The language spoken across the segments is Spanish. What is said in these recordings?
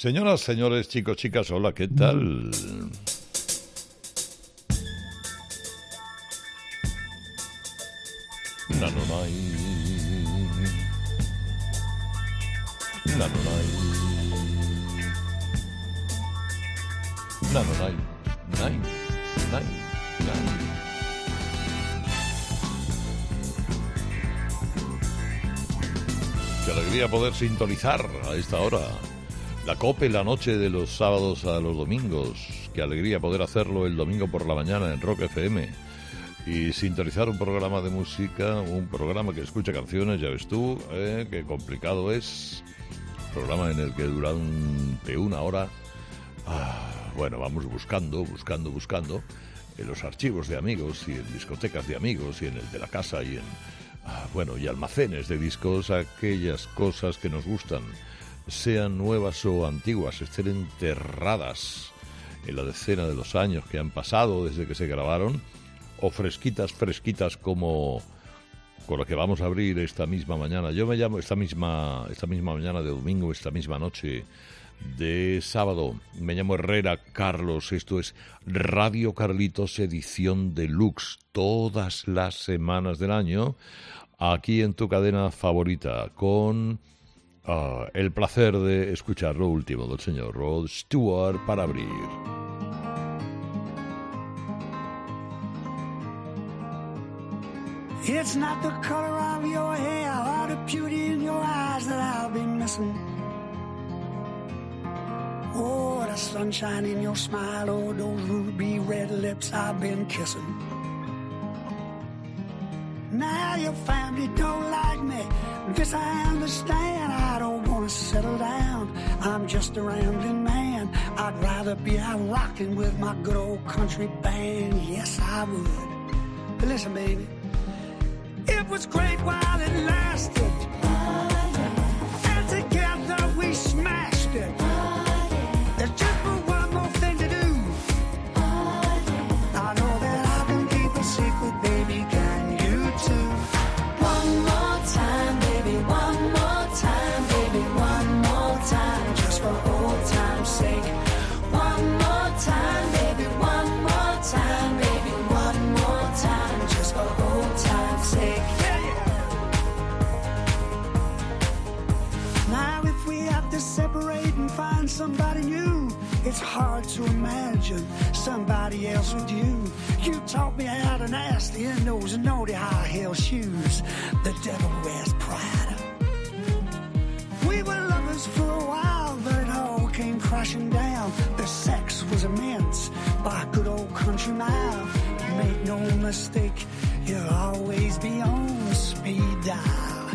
Señoras, señores, chicos, chicas, hola, ¿qué tal? Nanonai. Nanonai. Nanonai. Nai. Nai. Nai. Qué alegría poder sintonizar a esta hora. La COPE la noche de los sábados a los domingos. Qué alegría poder hacerlo el domingo por la mañana en Rock FM. Y sintonizar un programa de música, un programa que escucha canciones, ya ves tú, eh, qué complicado es. Programa en el que durante una hora, ah, bueno, vamos buscando, buscando, buscando en los archivos de amigos y en discotecas de amigos y en el de la casa y en, ah, bueno, y almacenes de discos, aquellas cosas que nos gustan, sean nuevas o antiguas, estén enterradas en la decena de los años que han pasado desde que se grabaron, o fresquitas, fresquitas como con lo que vamos a abrir esta misma mañana. Yo me llamo esta misma, esta misma mañana de domingo, esta misma noche de sábado. Me llamo Herrera Carlos. Esto es Radio Carlitos Edición Deluxe. Todas las semanas del año, aquí en tu cadena favorita, con ah, el placer de escuchar lo último del señor Rod Stewart para abrir. It's not the color of your hair or the beauty in your eyes that I'll be missing. Oh, the sunshine in your smile, oh, those ruby red lips I've been kissing. Your family don't like me, this I understand. I don't wanna settle down, I'm just a rambling man. I'd rather be out rocking with my good old country band, yes I would. But listen, baby. It was great while it lasted. And together we smashed it. Find somebody new, it's hard to imagine somebody else with you. You taught me how to nasty in those naughty high heel shoes. The devil wears Prada. We were lovers for a while, but it all came crashing down. The sex was immense by good old country mile. Make no mistake, you'll always be on speed dial.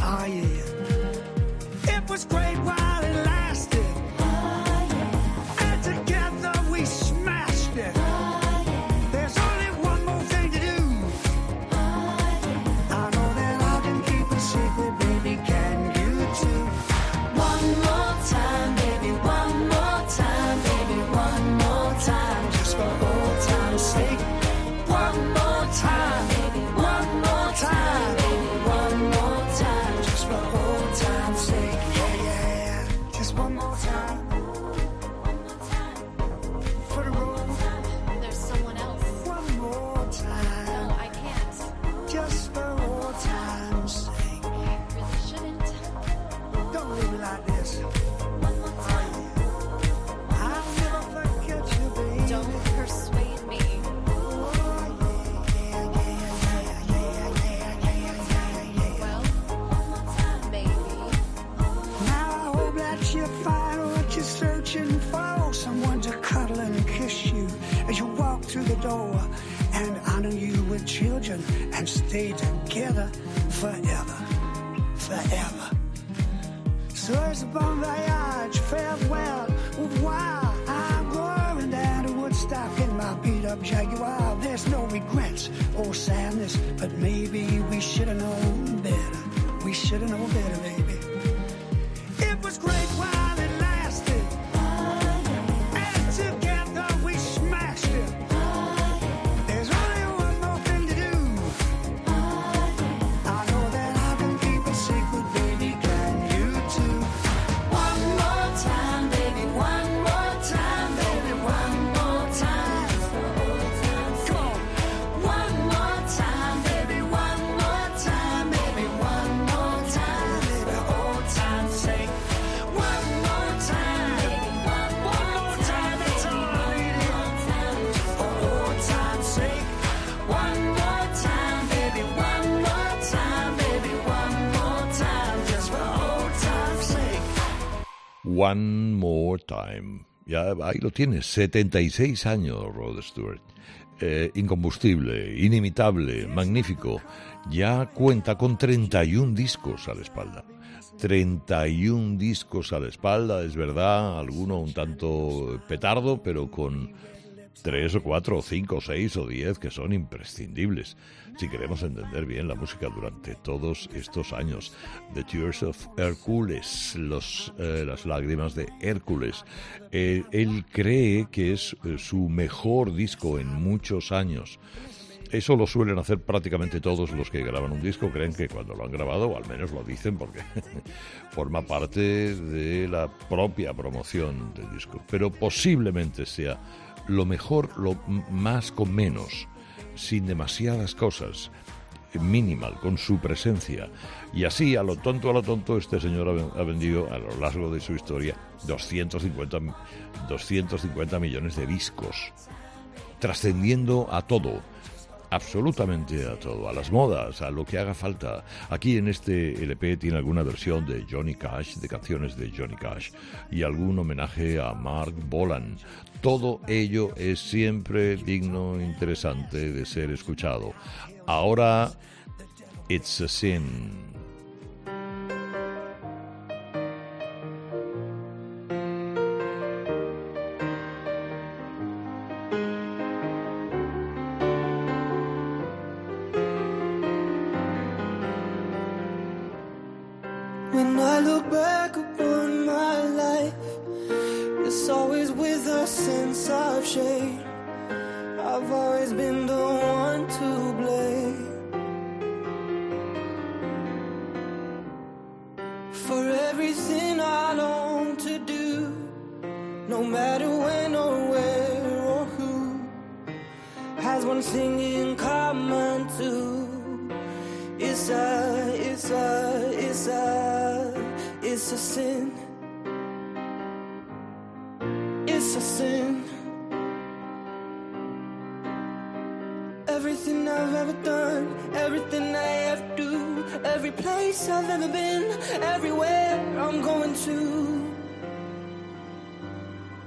Oh yeah. It was great while it children and stay together forever. Forever. So it's a bon voyage, farewell, revoir. I'm going down to Woodstock in my beat up Jaguar. There's no regrets or sadness, but maybe we should have known better. We should have known better, baby. It was great while it One More Time. Ya ahí lo tienes, 76 años, Rod Stewart. Eh, incombustible, inimitable, magnífico. Ya cuenta con 31 discos a la espalda. 31 discos a la espalda, es verdad, alguno un tanto petardo, pero con tres o cuatro o cinco o seis o diez que son imprescindibles si queremos entender bien la música durante todos estos años. The Tears of Hércules, los, eh, las lágrimas de Hércules. Eh, él cree que es eh, su mejor disco en muchos años. Eso lo suelen hacer prácticamente todos los que graban un disco, creen que cuando lo han grabado, o al menos lo dicen porque forma parte de la propia promoción del disco. Pero posiblemente sea lo mejor, lo más con menos, sin demasiadas cosas, minimal, con su presencia. Y así, a lo tonto, a lo tonto, este señor ha ven- ha vendido a lo largo de su historia 250, m- 250 millones de discos, trascendiendo a todo absolutamente a todo, a las modas, a lo que haga falta. Aquí en este LP tiene alguna versión de Johnny Cash, de canciones de Johnny Cash, y algún homenaje a Mark Bolan. Todo ello es siempre digno, interesante de ser escuchado. Ahora, It's a Sin. Place I've ever been, everywhere I'm going to.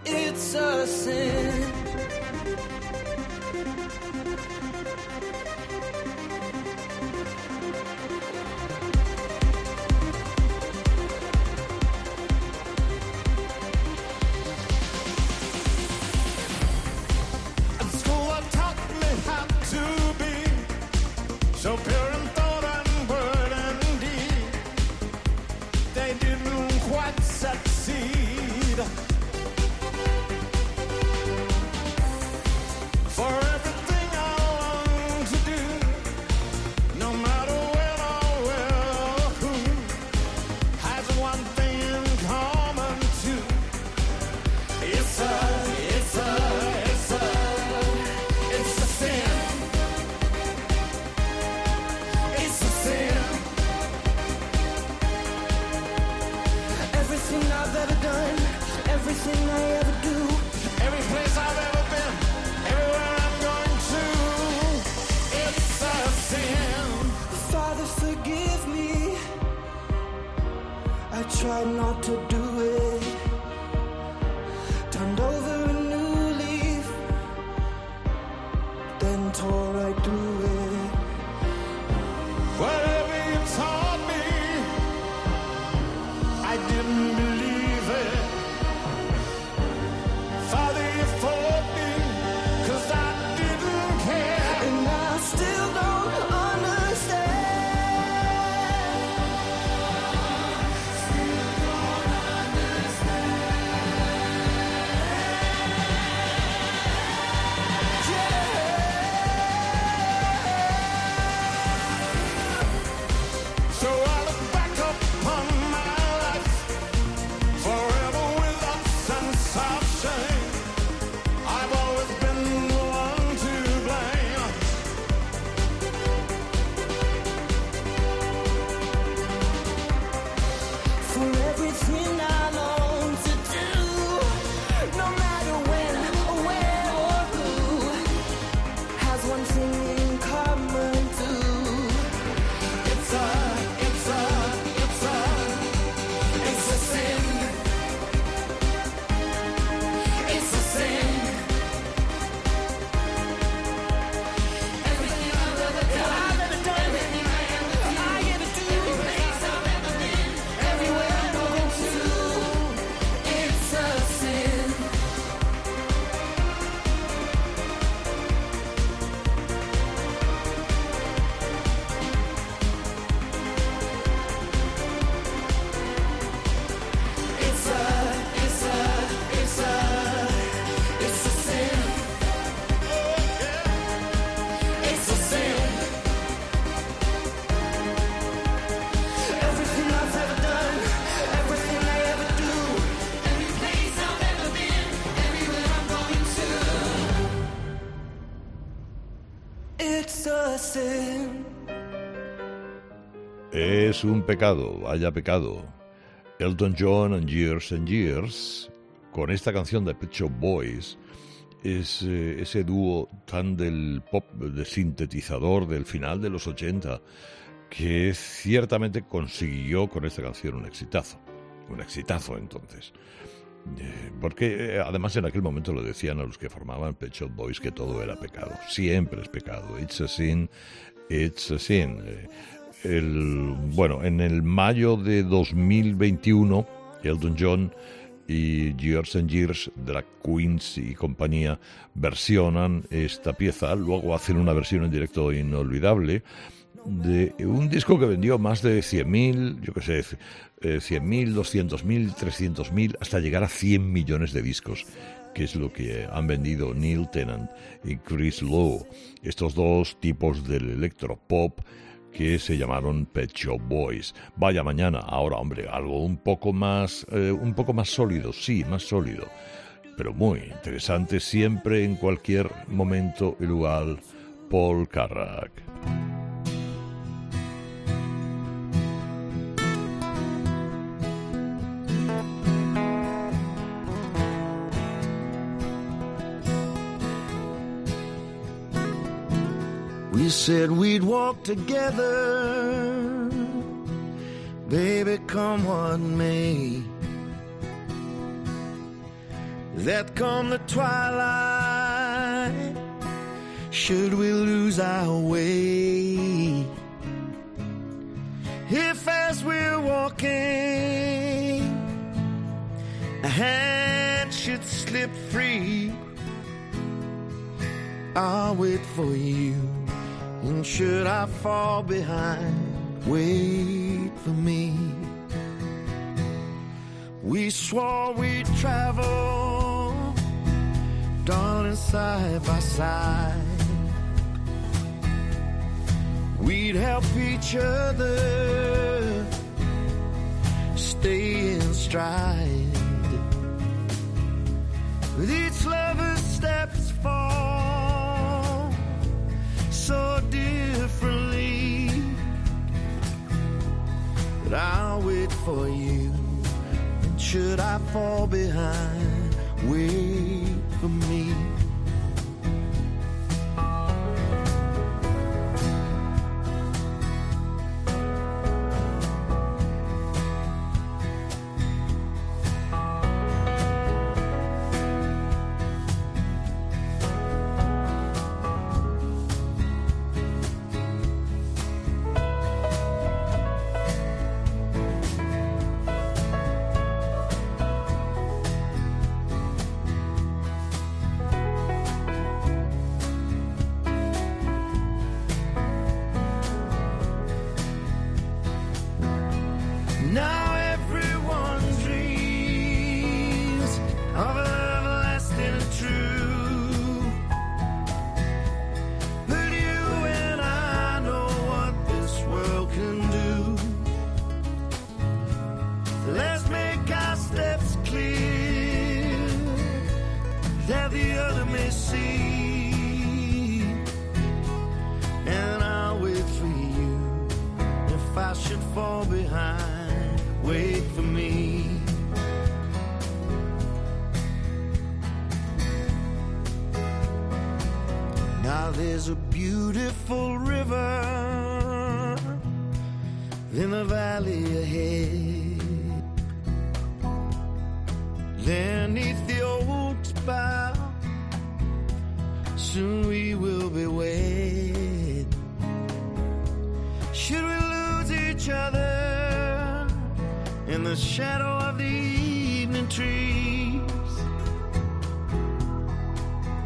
It's a sin. Es un pecado, vaya pecado. Elton John and Years and Years, con esta canción de Pet Shop Boys, es eh, ese dúo tan del pop de sintetizador del final de los 80 que ciertamente consiguió con esta canción un exitazo. Un exitazo entonces. Eh, Porque eh, además en aquel momento lo decían a los que formaban Pet Shop Boys que todo era pecado. Siempre es pecado. It's a sin, it's a sin. El, bueno, en el mayo de 2021, Elton John y Years and Years, Drag Queens y compañía versionan esta pieza. Luego hacen una versión en directo inolvidable de un disco que vendió más de 100.000, yo qué sé, eh, 100.000, 200.000, 300.000, hasta llegar a 100 millones de discos, que es lo que han vendido Neil Tennant y Chris Lowe, estos dos tipos del electropop que se llamaron Pet Shop Boys. Vaya mañana, ahora hombre, algo un poco más, eh, un poco más sólido, sí, más sólido, pero muy interesante siempre en cualquier momento y lugar. Paul Carrack. Said we'd walk together, baby, come what may. That come the twilight, should we lose our way? If as we're walking, a hand should slip free, I'll wait for you. And should I fall behind, wait for me. We swore we'd travel, darling, side by side. We'd help each other stay in stride. With each lover's steps fall But I'll wait for you. And should I fall behind, wait for me. Each other in the shadow of the evening trees?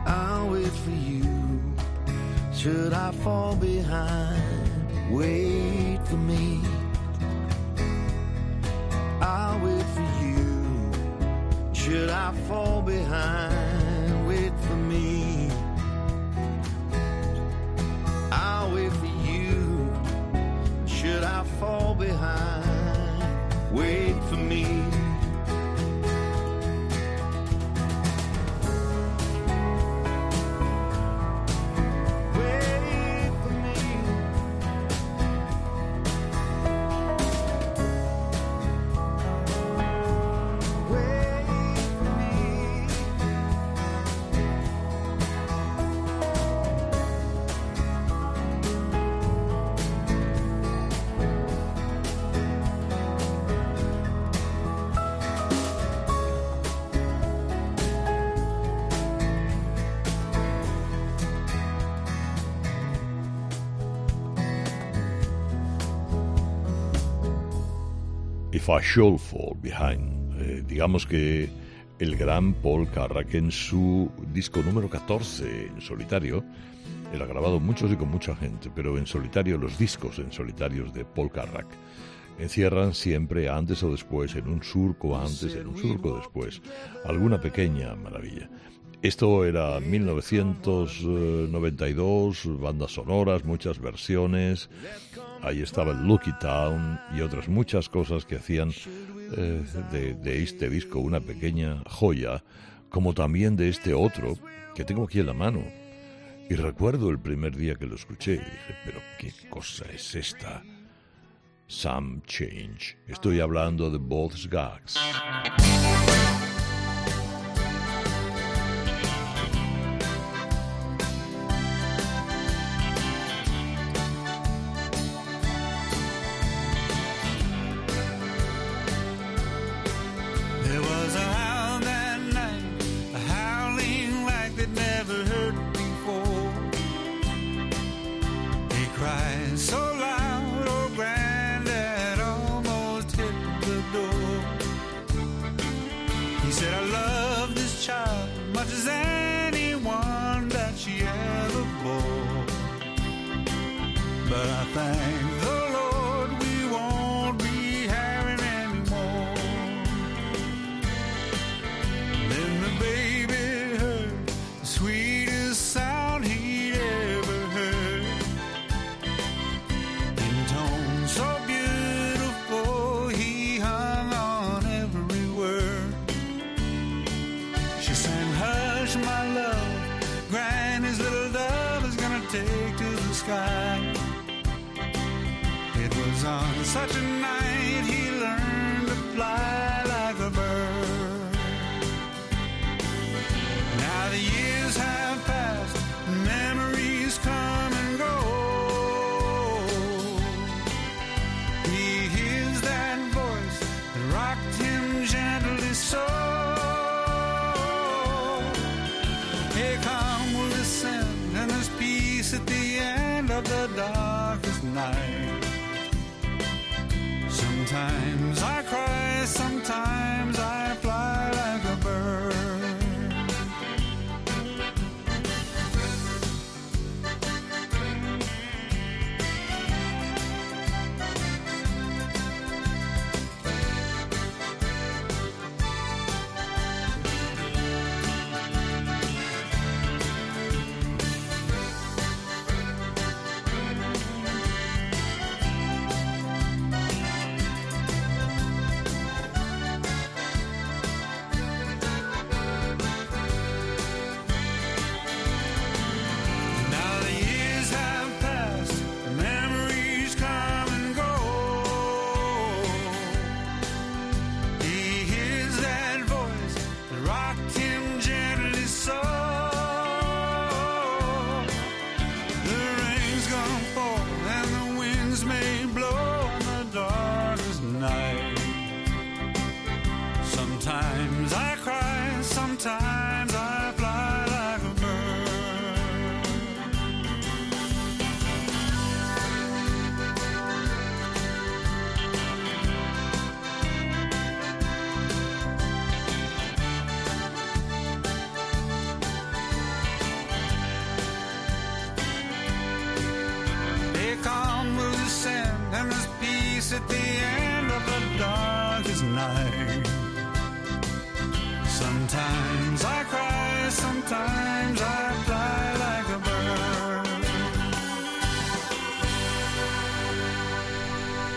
I'll wait for you. Should I fall behind, wait for me. I'll wait for you. Should I fall behind, Should Fall Behind. Eh, digamos que el gran Paul Carrack en su disco número 14 en solitario, él ha grabado muchos y con mucha gente, pero en solitario, los discos en solitarios de Paul Carrack encierran siempre antes o después, en un surco antes, en un surco después, alguna pequeña maravilla. Esto era 1992, bandas sonoras, muchas versiones. Ahí estaba el Lucky Town y otras muchas cosas que hacían eh, de, de este disco una pequeña joya, como también de este otro que tengo aquí en la mano. Y recuerdo el primer día que lo escuché y dije, pero qué cosa es esta. Some Change. Estoy hablando de Both Gags.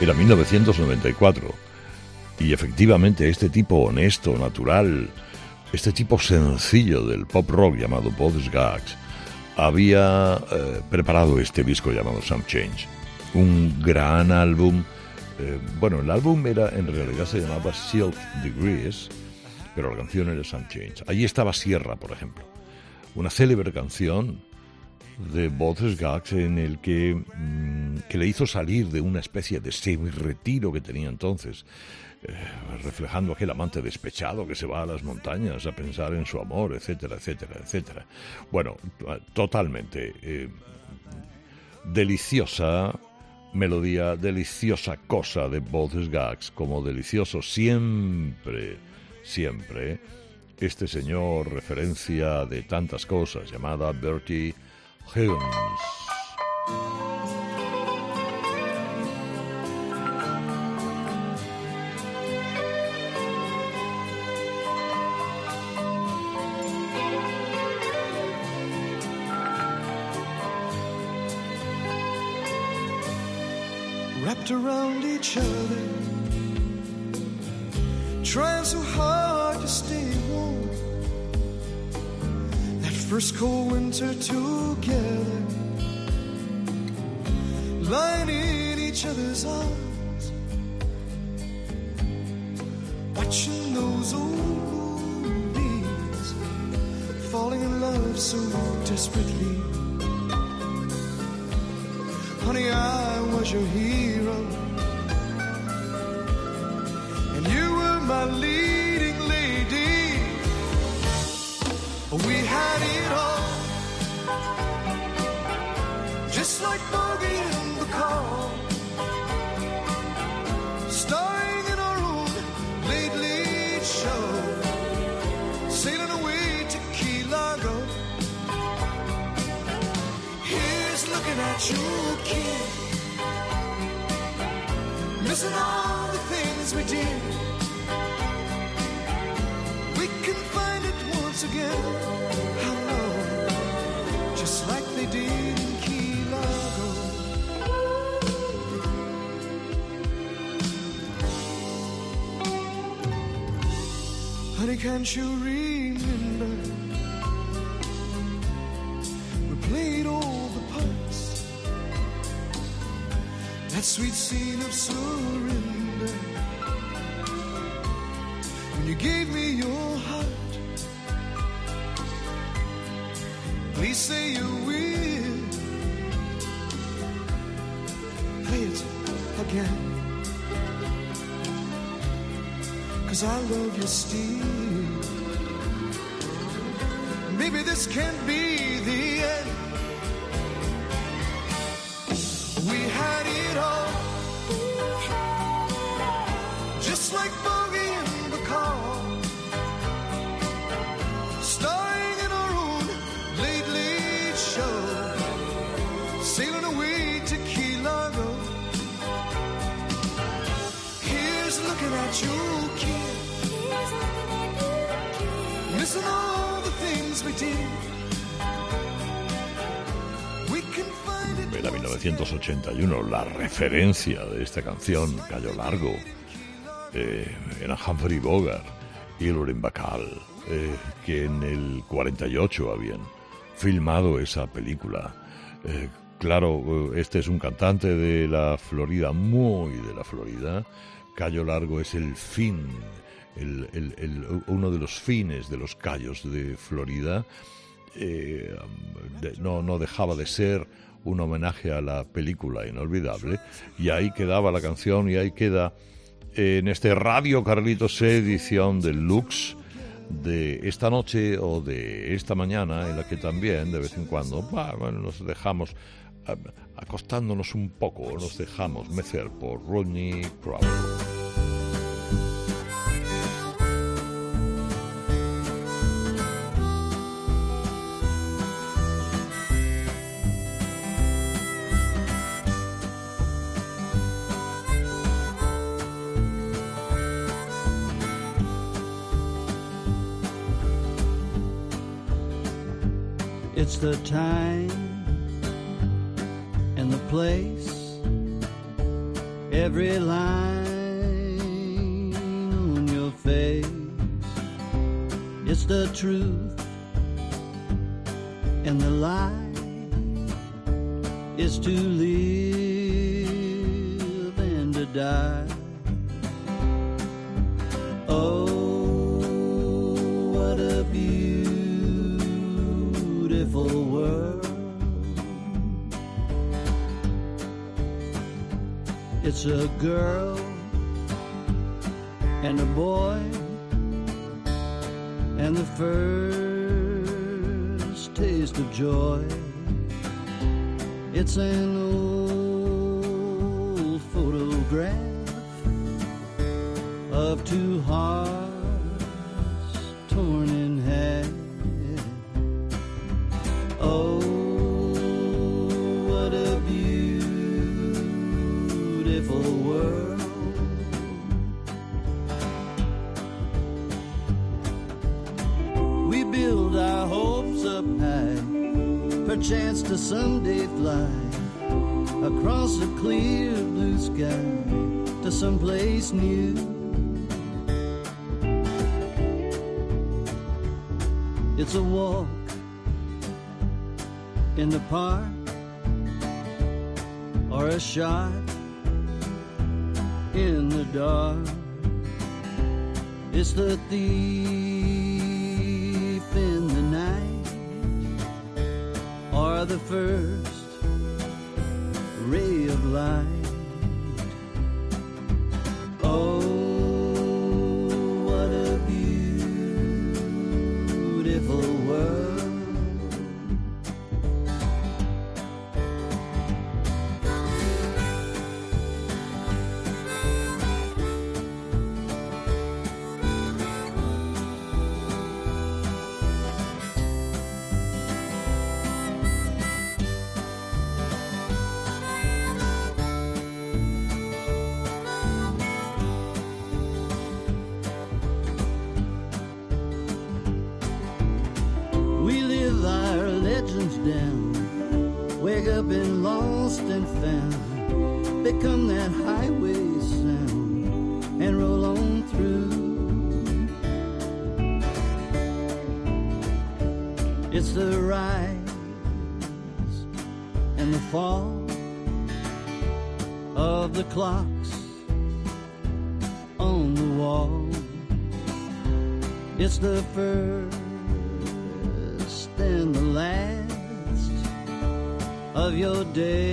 Era 1994. Y efectivamente este tipo honesto, natural, este tipo sencillo del pop rock llamado Bob Gags, había eh, preparado este disco llamado Some Change. Un gran álbum. Eh, bueno, el álbum era en realidad se llamaba Silk Degrees, pero la canción era Change. Allí estaba Sierra, por ejemplo. Una célebre canción de Bothers Gags en el que, mm, que le hizo salir de una especie de semi-retiro que tenía entonces, eh, reflejando aquel amante despechado que se va a las montañas a pensar en su amor, etcétera, etcétera, etcétera. Bueno, totalmente eh, deliciosa, melodía deliciosa cosa de both gags, como delicioso siempre, siempre, este señor referencia de tantas cosas llamada Bertie Higgins. Wrapped around each other, trying so hard to stay warm. That first cold winter together, lying in each other's arms, watching those old movies, falling in love so desperately. Honey, I was your hero. And you were my leading lady. We had it all. Just like Bogey and the car. Looking you. Missing all the things we did. We can find it once again. Just like they did in Key Largo. Honey, can't you sweet scene of surrender. When you gave me your heart. Please say you will. Play it again. Cause I love you still. Maybe this can't be the 1981, la referencia de esta canción, Gallo Largo, eh, era Humphrey Bogart y Loren Bacall, eh, que en el 48 habían filmado esa película. Eh, claro, este es un cantante de la Florida, muy de la Florida. Cayo Largo es el fin, el- el- uno de los fines de los callos de Florida eh, no, no dejaba de ser un homenaje a la película inolvidable y ahí quedaba la canción y ahí queda eh, en este Radio Carlitos edición del Lux de esta noche o de esta mañana en la que también de vez en cuando nos dejamos ah, acostándonos un poco nos dejamos mecer por Rodney Crowell It's the time and the place. Every line on your face. It's the truth and the lie. It's to live and to die. A girl and a boy, and the first taste of joy. It's an old photograph of two hearts someplace new. It's a walk in the park or a shot in the dark. It's the thief in the night or the first ray of light. The first and the last of your days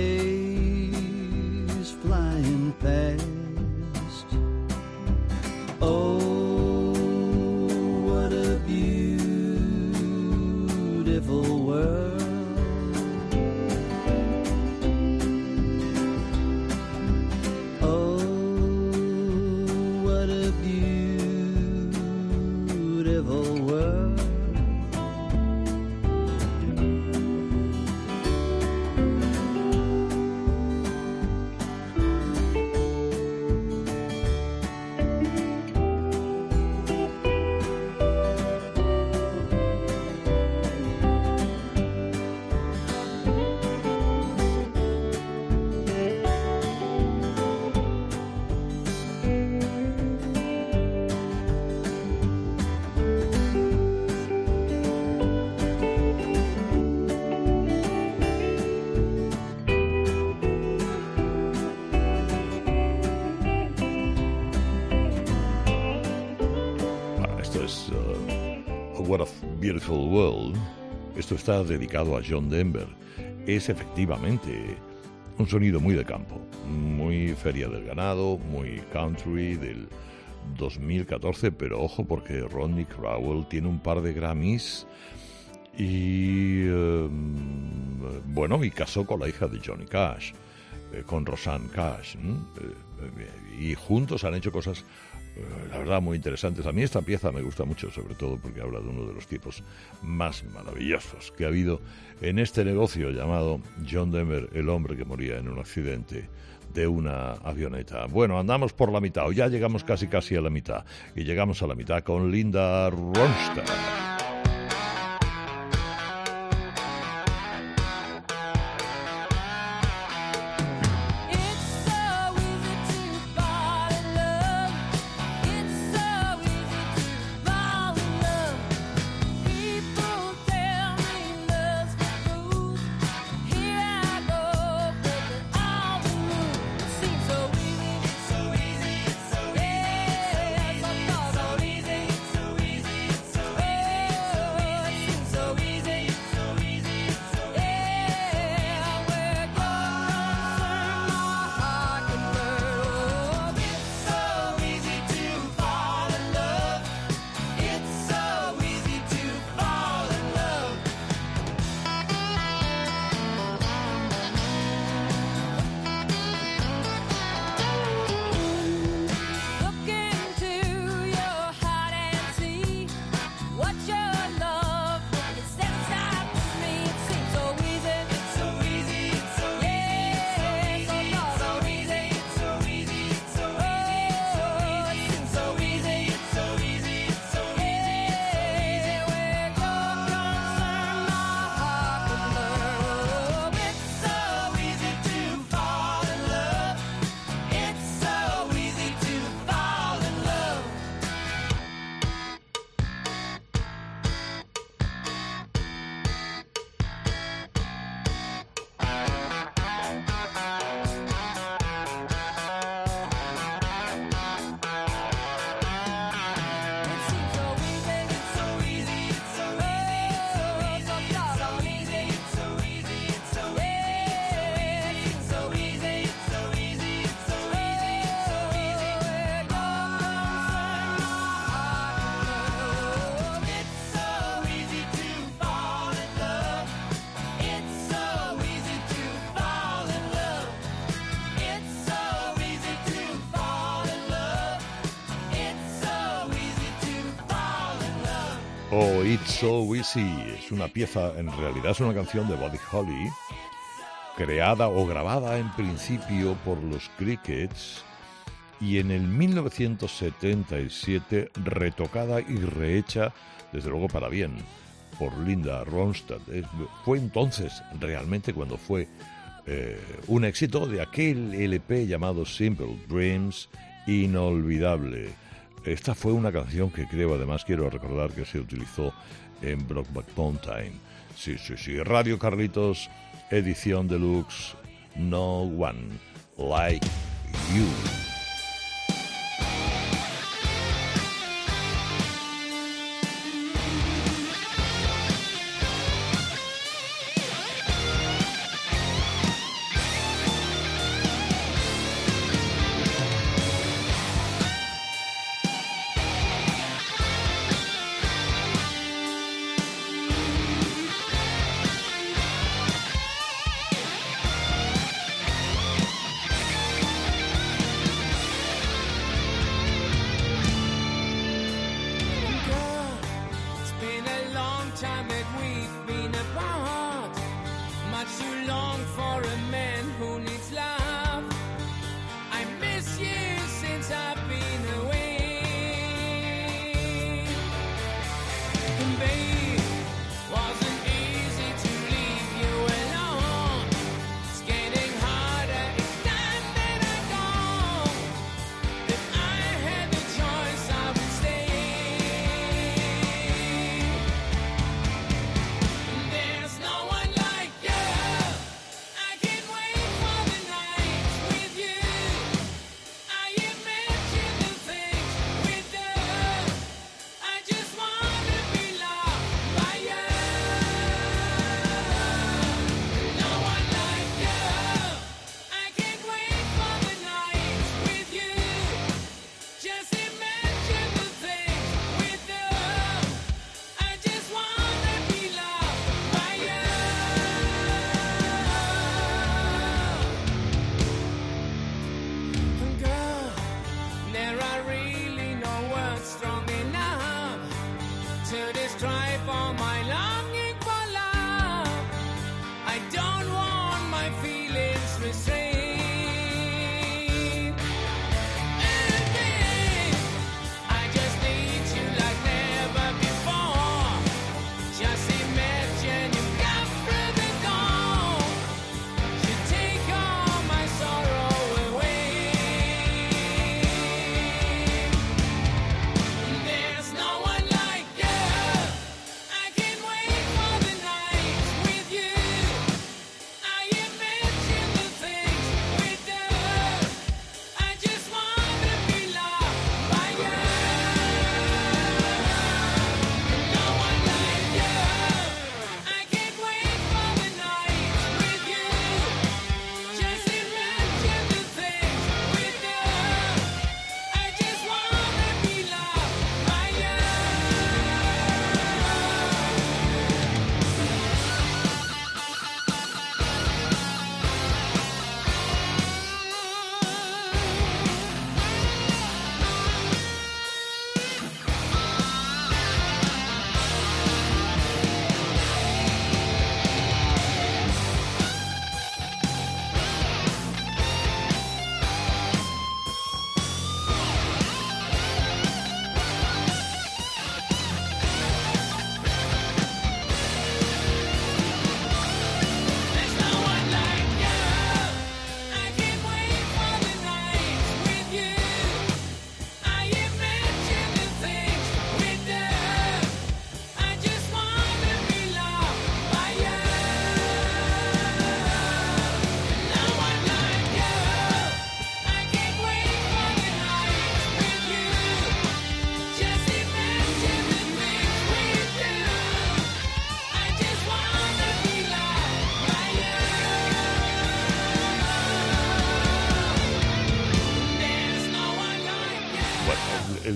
Beautiful World. Esto está dedicado a John Denver. Es efectivamente un sonido muy de campo, muy feria del ganado, muy country del 2014, pero ojo porque Rodney Crowell tiene un par de Grammys y eh, bueno, y casó con la hija de Johnny Cash, eh, con Rosanne Cash. Eh, eh, y juntos han hecho cosas, la verdad, muy interesantes. A mí esta pieza me gusta mucho, sobre todo porque habla de uno de los tipos más maravillosos que ha habido en este negocio llamado John Denver, el hombre que moría en un accidente de una avioneta. Bueno, andamos por la mitad, o ya llegamos casi casi a la mitad, y llegamos a la mitad con Linda Ronstadt. Oh, It's So Easy es una pieza, en realidad es una canción de Buddy Holly, creada o grabada en principio por los Crickets y en el 1977 retocada y rehecha, desde luego para bien, por Linda Ronstadt. Fue entonces realmente cuando fue eh, un éxito de aquel LP llamado Simple Dreams, inolvidable. Esta fue una canción que creo, además quiero recordar que se utilizó en Brokeback Mountain. Sí, sí, sí. Radio Carlitos, edición deluxe, No One Like You.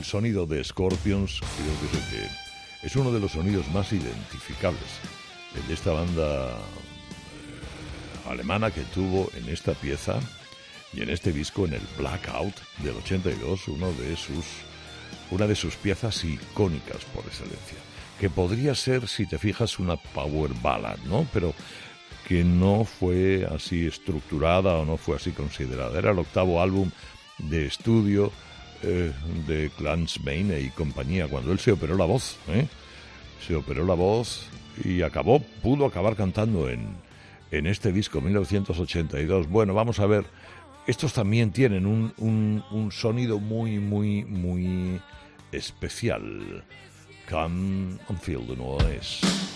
sonido de Scorpions creo que es, uno de los sonidos más identificables, de esta banda eh, alemana que tuvo en esta pieza y en este disco, en el Blackout del 82, uno de sus, una de sus piezas icónicas por excelencia, que podría ser, si te fijas, una power ballad, ¿no? Pero que no fue así estructurada o no fue así considerada. Era el octavo álbum de estudio eh, de Clans Maine y compañía, cuando él se operó la voz, ¿eh? se operó la voz y acabó, pudo acabar cantando en, en este disco 1982. Bueno, vamos a ver, estos también tienen un, un, sonido muy, muy, muy especial. Come and feel the noise.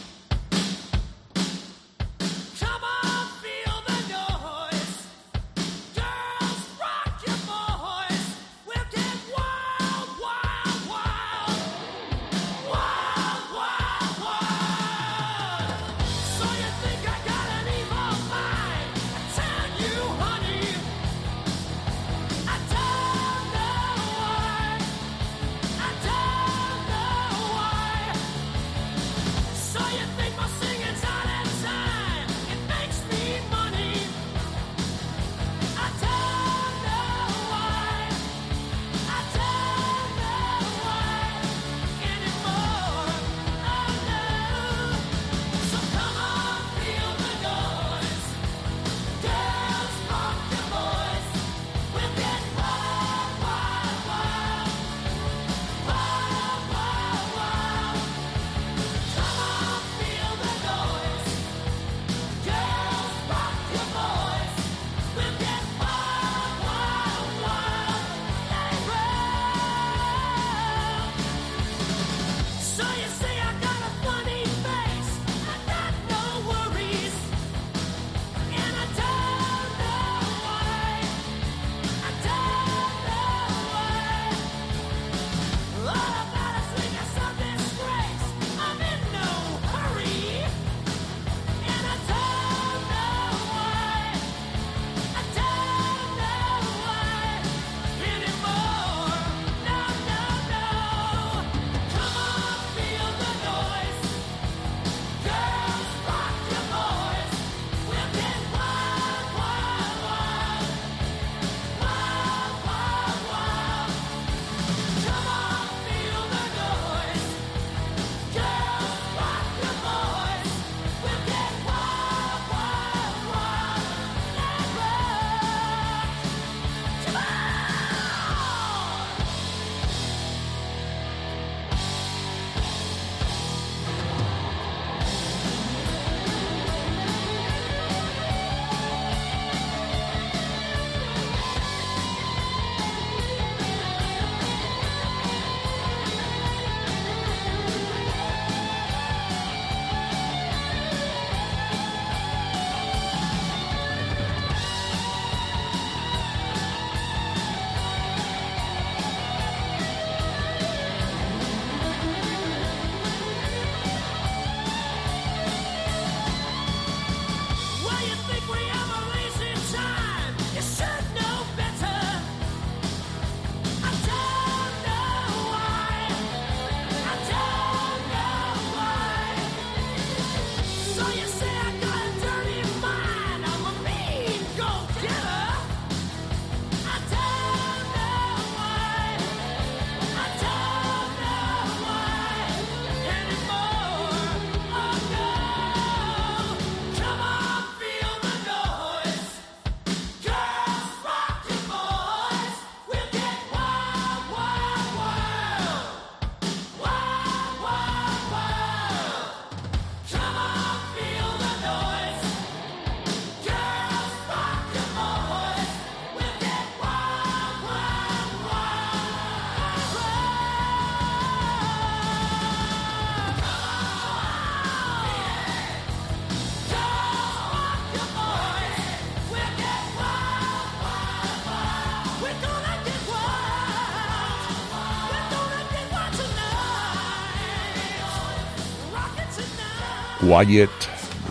Quiet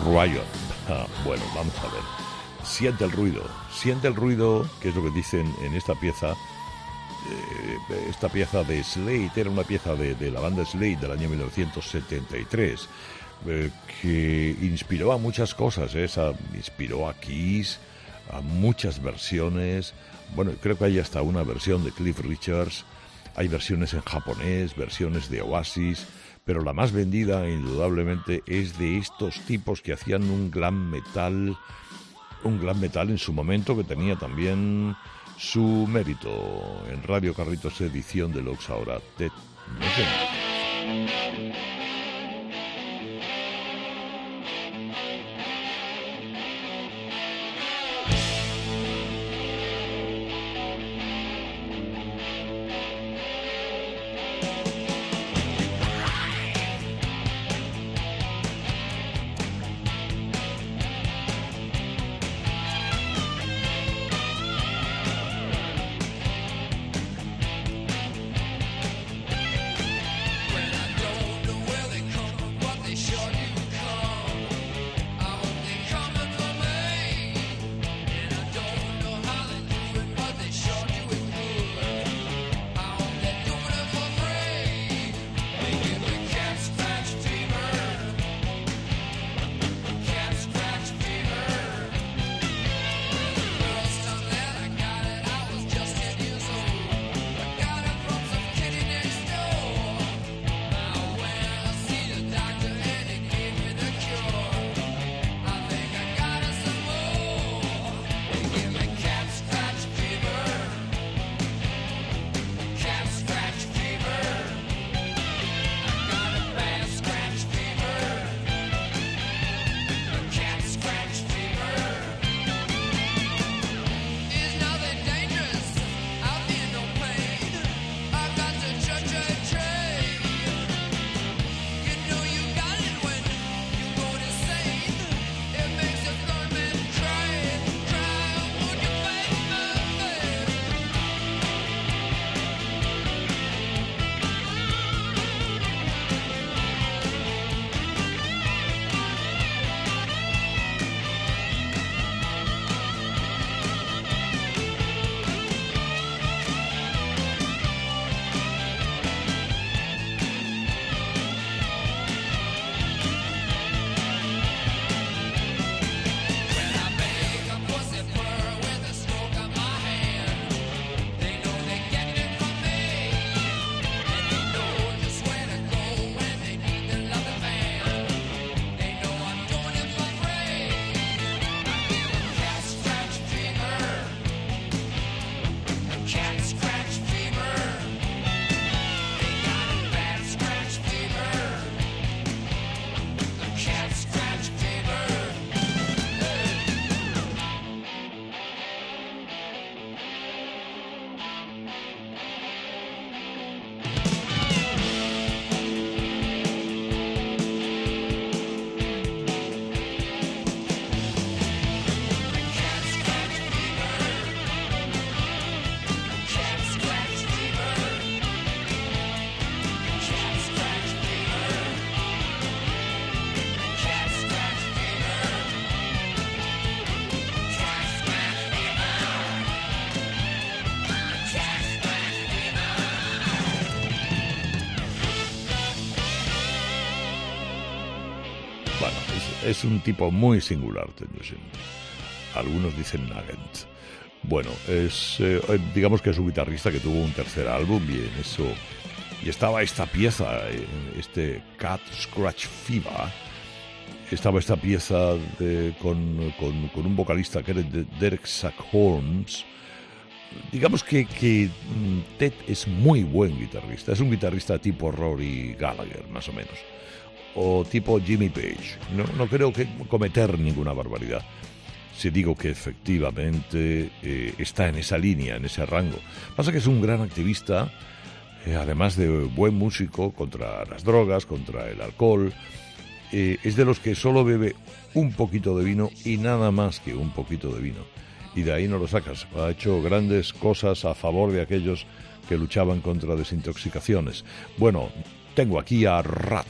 Riot. Ah, bueno, vamos a ver. Siente el ruido, siente el ruido, que es lo que dicen en esta pieza. Eh, esta pieza de Slade era una pieza de, de la banda Slade del año 1973 eh, que inspiró a muchas cosas. ¿eh? Esa, inspiró a Kiss, a muchas versiones. Bueno, creo que hay hasta una versión de Cliff Richards. Hay versiones en japonés, versiones de Oasis la más vendida indudablemente es de estos tipos que hacían un glam metal, un glam metal en su momento que tenía también su mérito en Radio Carritos edición de Lux ahora. Es, un tipo muy singular, Tennyson. Algunos dicen Nugget. Bueno, es eh, eh, digamos que es un guitarrista que tuvo un tercer álbum y eso y estaba esta pieza, eh, este Cat Scratch Fever. Estaba esta pieza con, con- un vocalista que era de- Derek Sack Holmes. Digamos que, que mm, Ted es muy buen guitarrista. Es un guitarrista tipo Rory Gallagher, más o menos o tipo Jimmy Page. No, no creo que cometer ninguna barbaridad si digo que efectivamente eh, está en esa línea, en ese rango. Pasa que es un gran activista, eh, además de buen músico contra las drogas, contra el alcohol. Eh, es de los que solo bebe un poquito de vino y nada más que un poquito de vino. Y de ahí no lo sacas. Ha hecho grandes cosas a favor de aquellos que luchaban contra desintoxicaciones. Bueno, tengo aquí a Rat.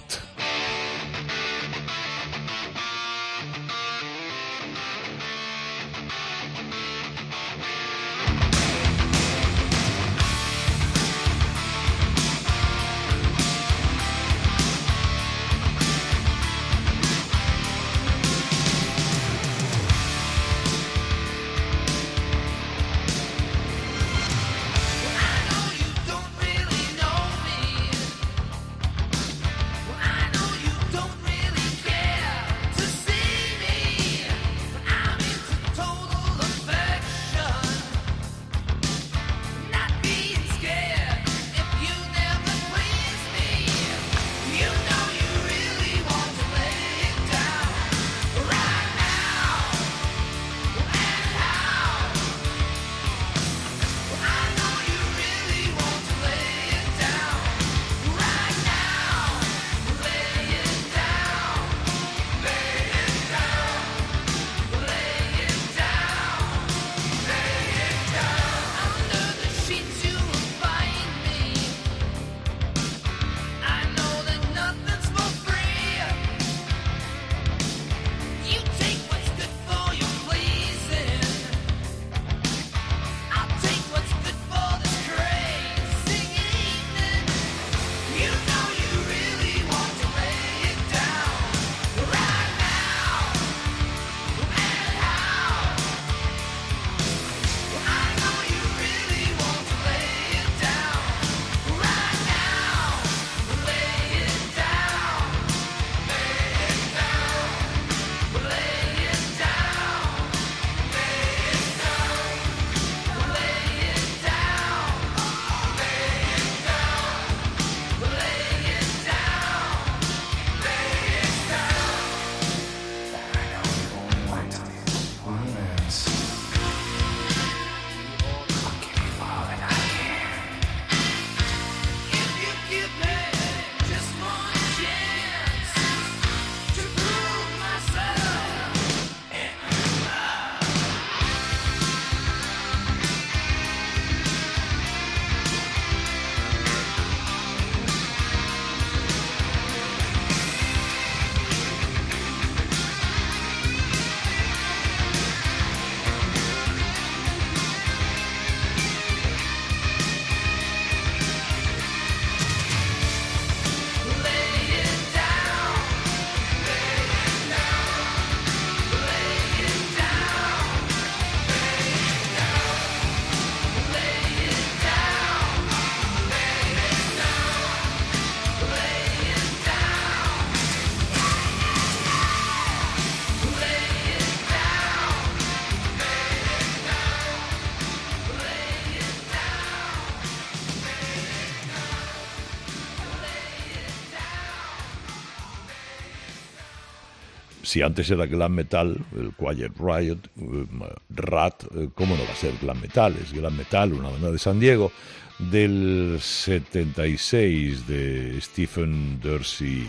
Si antes era glam metal, el Quiet Riot, eh, Rat, eh, ¿cómo no va a ser glam metal? Es glam metal, una banda de San Diego del 76 de Stephen Dorsey.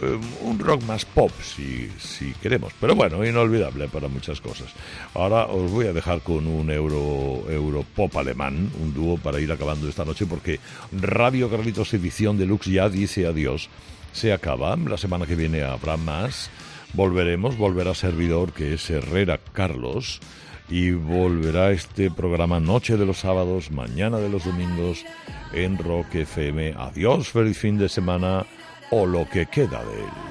Eh, un rock más pop, si, si queremos. Pero bueno, inolvidable para muchas cosas. Ahora os voy a dejar con un euro, euro pop alemán, un dúo para ir acabando esta noche, porque Radio Carlitos Edición Deluxe ya dice adiós. Se acaba. La semana que viene habrá más. Volveremos, volverá servidor que es Herrera Carlos y volverá este programa Noche de los sábados, mañana de los domingos en Rock FM. Adiós, feliz fin de semana o lo que queda de él.